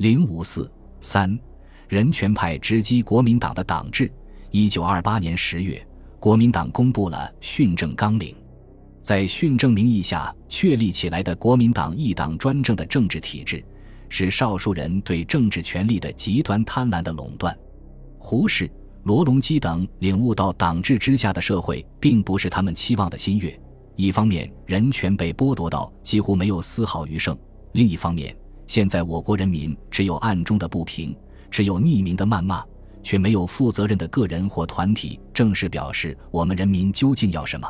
零五四三，人权派直击国民党的党制。一九二八年十月，国民党公布了训政纲领，在训政名义下确立起来的国民党一党专政的政治体制，是少数人对政治权力的极端贪婪的垄断。胡适、罗隆基等领悟到党治之下的社会并不是他们期望的新月。一方面，人权被剥夺到几乎没有丝毫余剩；另一方面，现在我国人民只有暗中的不平，只有匿名的谩骂，却没有负责任的个人或团体正式表示我们人民究竟要什么。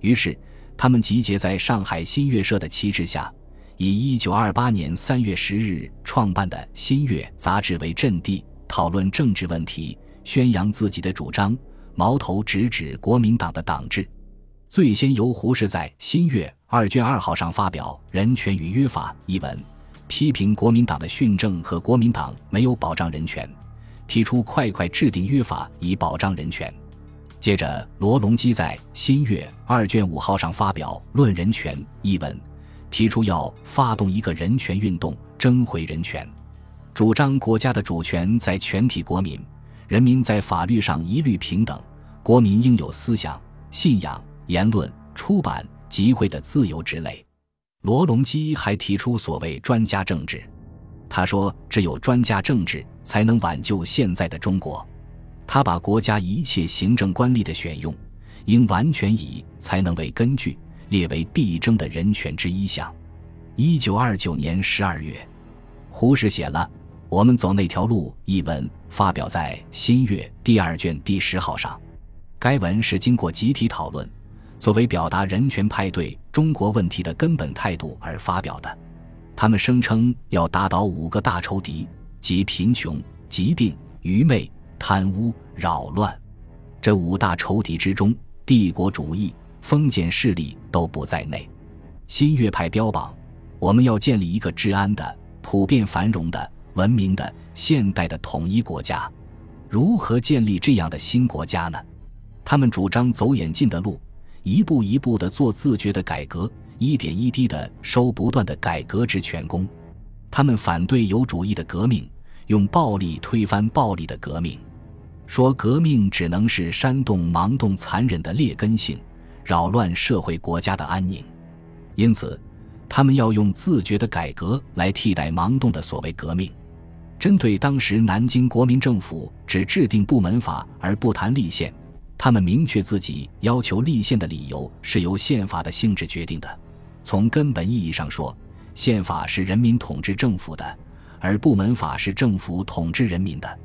于是，他们集结在上海新月社的旗帜下，以1928年3月10日创办的《新月》杂志为阵地，讨论政治问题，宣扬自己的主张，矛头直指国民党的党制。最先由胡适在《新月》二卷二号上发表《人权与约法》一文，批评国民党的训政和国民党没有保障人权，提出快快制定约法以保障人权。接着，罗隆基在《新月》二卷五号上发表《论人权》一文，提出要发动一个人权运动，争回人权，主张国家的主权在全体国民，人民在法律上一律平等，国民应有思想、信仰。言论、出版、集会的自由之类。罗隆基还提出所谓专家政治，他说只有专家政治才能挽救现在的中国。他把国家一切行政官吏的选用，应完全以才能为根据，列为必争的人权之一项。一九二九年十二月，胡适写了《我们走那条路》一文，发表在《新月》第二卷第十号上。该文是经过集体讨论。作为表达人权派对中国问题的根本态度而发表的，他们声称要打倒五个大仇敌，即贫穷、疾病、愚昧、贪污、扰乱。这五大仇敌之中，帝国主义、封建势力都不在内。新月派标榜，我们要建立一个治安的、普遍繁荣的、文明的、现代的统一国家。如何建立这样的新国家呢？他们主张走演进的路。一步一步地做自觉的改革，一点一滴地收不断的改革之全功。他们反对有主义的革命，用暴力推翻暴力的革命，说革命只能是煽动盲动残忍的劣根性，扰乱社会国家的安宁。因此，他们要用自觉的改革来替代盲动的所谓革命。针对当时南京国民政府只制定部门法而不谈立宪。他们明确自己要求立宪的理由是由宪法的性质决定的。从根本意义上说，宪法是人民统治政府的，而部门法是政府统治人民的。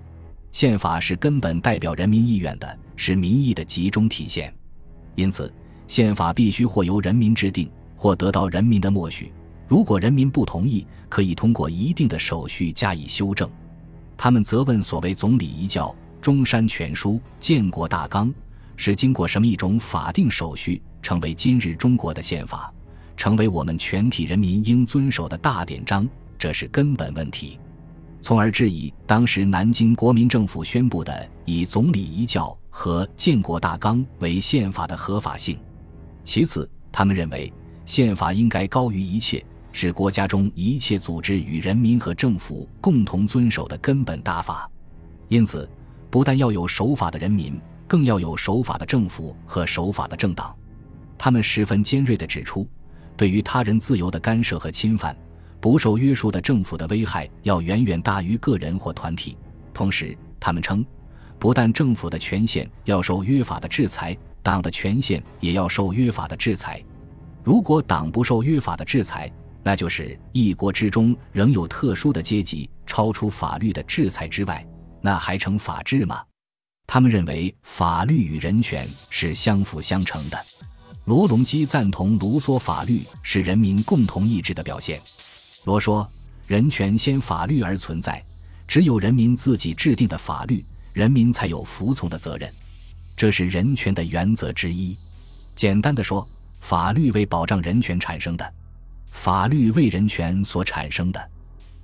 宪法是根本代表人民意愿的，是民意的集中体现。因此，宪法必须或由人民制定，或得到人民的默许。如果人民不同意，可以通过一定的手续加以修正。他们责问所谓总理遗教。中山全书、建国大纲是经过什么一种法定手续，成为今日中国的宪法，成为我们全体人民应遵守的大典章？这是根本问题，从而质疑当时南京国民政府宣布的以总理遗教和建国大纲为宪法的合法性。其次，他们认为宪法应该高于一切，是国家中一切组织与人民和政府共同遵守的根本大法，因此。不但要有守法的人民，更要有守法的政府和守法的政党。他们十分尖锐地指出，对于他人自由的干涉和侵犯，不受约束的政府的危害要远远大于个人或团体。同时，他们称，不但政府的权限要受约法的制裁，党的权限也要受约法的制裁。如果党不受约法的制裁，那就是一国之中仍有特殊的阶级，超出法律的制裁之外。那还成法治吗？他们认为法律与人权是相辅相成的。罗隆基赞同卢梭法律是人民共同意志的表现。罗说：“人权先法律而存在，只有人民自己制定的法律，人民才有服从的责任。这是人权的原则之一。简单的说，法律为保障人权产生的，法律为人权所产生的。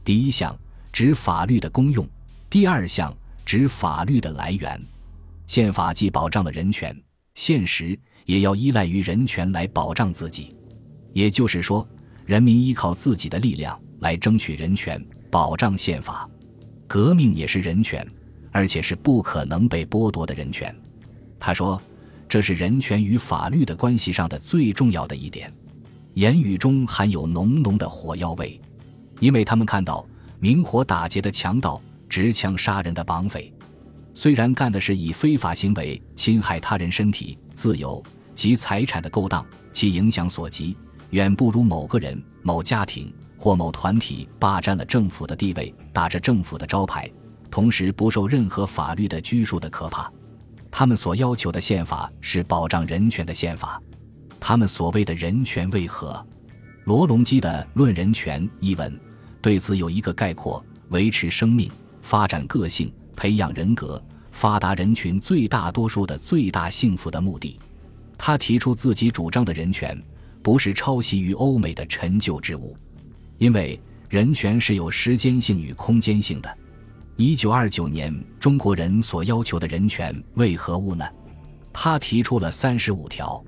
第一项指法律的功用。”第二项指法律的来源，宪法既保障了人权，现实也要依赖于人权来保障自己。也就是说，人民依靠自己的力量来争取人权，保障宪法。革命也是人权，而且是不可能被剥夺的人权。他说，这是人权与法律的关系上的最重要的一点。言语中含有浓浓的火药味，因为他们看到明火打劫的强盗、持枪杀人的绑匪，虽然干的是以非法行为侵害他人身体、自由及财产的勾当，其影响所及远不如某个人、某家庭或某团体霸占了政府的地位，打着政府的招牌，同时不受任何法律的拘束的可怕。他们所要求的宪法是保障人权的宪法。他们所谓的人权为何？罗隆基的《论人权》一文对此有一个概括：维持生命、发展个性、培养人格、发达人群最大多数的最大幸福的目的。他提出自己主张的人权，不是抄袭于欧美的陈旧之物，因为人权是有时间性与空间性的。一九二九年，中国人所要求的人权为何物呢？他提出了三十五条。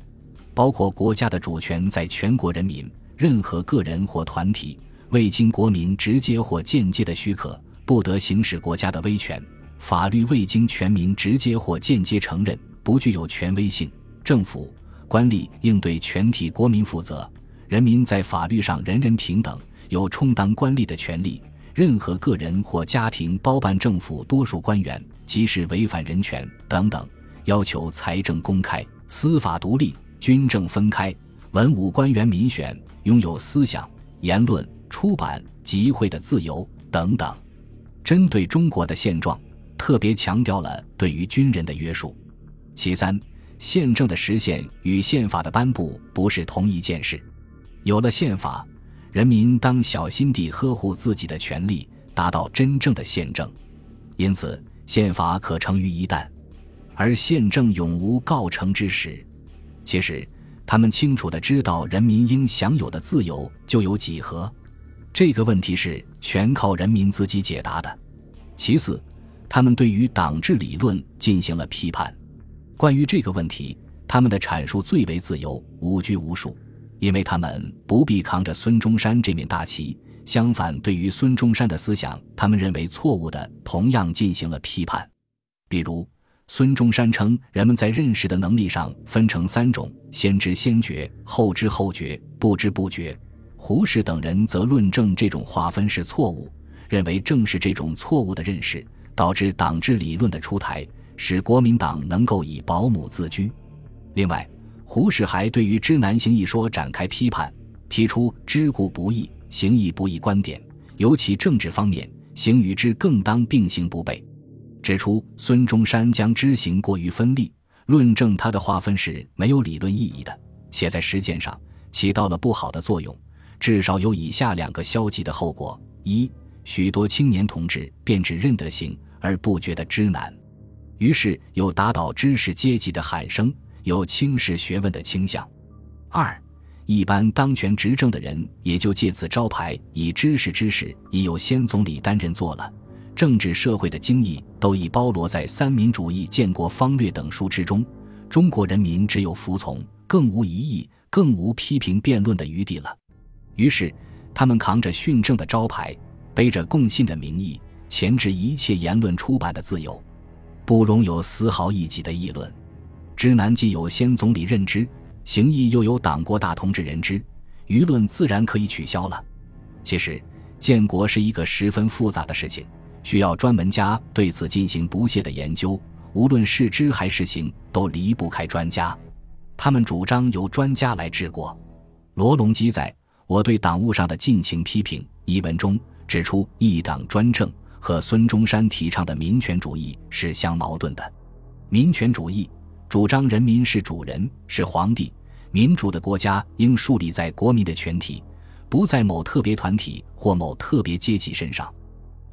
包括国家的主权在全国人民，任何个人或团体未经国民直接或间接的许可，不得行使国家的威权；法律未经全民直接或间接承认，不具有权威性。政府官吏应对全体国民负责。人民在法律上人人平等，有充当官吏的权利。任何个人或家庭包办政府多数官员，即使违反人权等等，要求财政公开，司法独立。军政分开，文武官员民选，拥有思想、言论、出版、集会的自由等等。针对中国的现状，特别强调了对于军人的约束。其三，宪政的实现与宪法的颁布不是同一件事。有了宪法，人民当小心地呵护自己的权利，达到真正的宪政。因此，宪法可成于一旦，而宪政永无告成之时。其实，他们清楚的知道，人民应享有的自由就有几何？这个问题是全靠人民自己解答的。其次，他们对于党治理论进行了批判。关于这个问题，他们的阐述最为自由、无拘无束，因为他们不必扛着孙中山这面大旗。相反，对于孙中山的思想，他们认为错误的，同样进行了批判。比如。孙中山称，人们在认识的能力上分成三种：先知先觉、后知后觉、不知不觉。胡适等人则论证这种划分是错误，认为正是这种错误的认识，导致党治理论的出台，使国民党能够以保姆自居。另外，胡适还对于知难行易说展开批判，提出知故不易，行亦不易观点，尤其政治方面，行与知更当并行不悖。指出孙中山将知行过于分立，论证他的划分是没有理论意义的，且在实践上起到了不好的作用，至少有以下两个消极的后果：一，许多青年同志便只认得行而不觉得知难，于是有打倒知识阶级的喊声，有轻视学问的倾向；二，一般当权执政的人也就借此招牌以知识知识，已有先总理担任做了。政治社会的精义都已包罗在《三民主义建国方略》等书之中，中国人民只有服从，更无疑义，更无批评辩论的余地了。于是，他们扛着训政的招牌，背着共信的名义，钳制一切言论出版的自由，不容有丝毫异己的议论。知难既有先总理认知，行义又有党国大同志认知，舆论自然可以取消了。其实，建国是一个十分复杂的事情。需要专门家对此进行不懈的研究，无论是知还是行，都离不开专家。他们主张由专家来治国。罗隆基在《我对党务上的尽情批评》一文中指出，一党专政和孙中山提倡的民权主义是相矛盾的。民权主义主张人民是主人，是皇帝，民主的国家应树立在国民的全体，不在某特别团体或某特别阶级身上。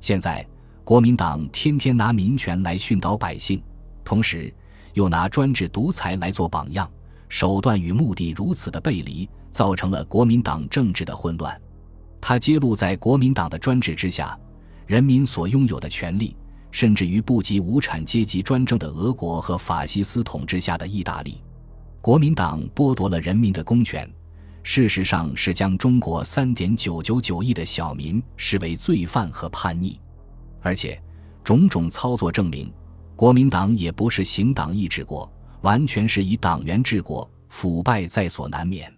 现在。国民党天天拿民权来训导百姓，同时又拿专制独裁来做榜样，手段与目的如此的背离，造成了国民党政治的混乱。他揭露在国民党的专制之下，人民所拥有的权利，甚至于不及无产阶级专政的俄国和法西斯统治下的意大利。国民党剥夺了人民的公权，事实上是将中国三点九九九亿的小民视为罪犯和叛逆，而且种种操作证明，国民党也不是行党意治国，完全是以党员治国，腐败在所难免。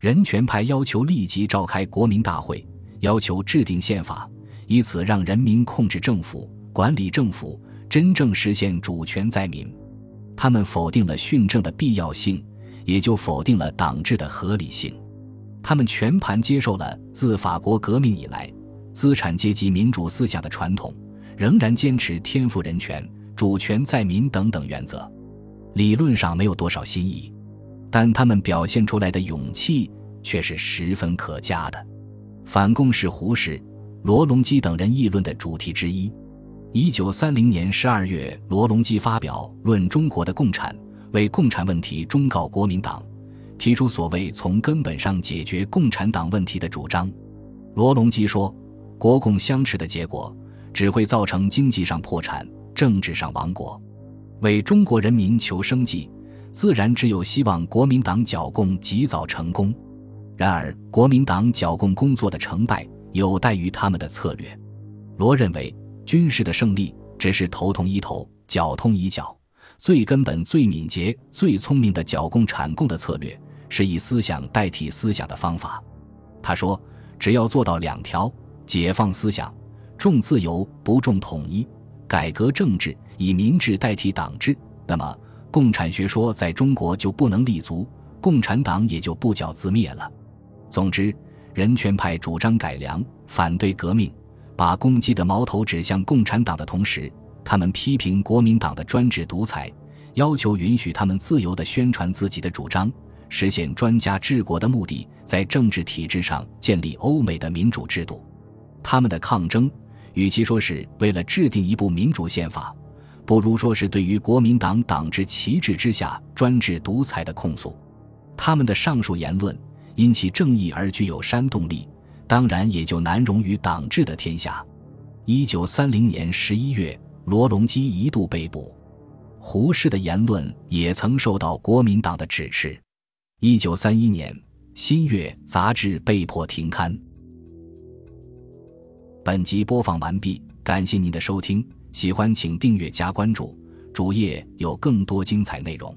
人权派要求立即召开国民大会，要求制定宪法，以此让人民控制政府、管理政府，真正实现主权在民。他们否定了训政的必要性。也就否定了党治的合理性，他们全盘接受了自法国革命以来资产阶级民主思想的传统，仍然坚持天赋人权、主权在民等等原则。理论上没有多少新意，但他们表现出来的勇气却是十分可嘉的。反共是胡适、罗隆基等人议论的主题之一。一九三零年十二月，罗隆基发表《论中国的共产》。为共产问题忠告国民党，提出所谓从根本上解决共产党问题的主张。罗隆基说：“国共相持的结果，只会造成经济上破产、政治上亡国。为中国人民求生计，自然只有希望国民党剿共及早成功。然而，国民党剿共工作的成败，有待于他们的策略。”罗认为，军事的胜利只是头痛医头，脚痛医脚。最根本、最敏捷、最聪明的剿共产共的策略，是以思想代替思想的方法。他说：“只要做到两条：解放思想，重自由不重统一；改革政治，以民治代替党治，那么共产学说在中国就不能立足，共产党也就不剿自灭了。”总之，人权派主张改良、反对革命，把攻击的矛头指向共产党的同时。他们批评国民党的专制独裁，要求允许他们自由地宣传自己的主张，实现专家治国的目的，在政治体制上建立欧美的民主制度。他们的抗争，与其说是为了制定一部民主宪法，不如说是对于国民党党治旗帜之下专制独裁的控诉。他们的上述言论因其正义而具有煽动力，当然也就难容于党治的天下。一九三零年十一月。罗隆基一度被捕，胡适的言论也曾受到国民党的指斥。一九三一年，《新月》杂志被迫停刊。本集播放完毕，感谢您的收听，喜欢请订阅加关注，主页有更多精彩内容。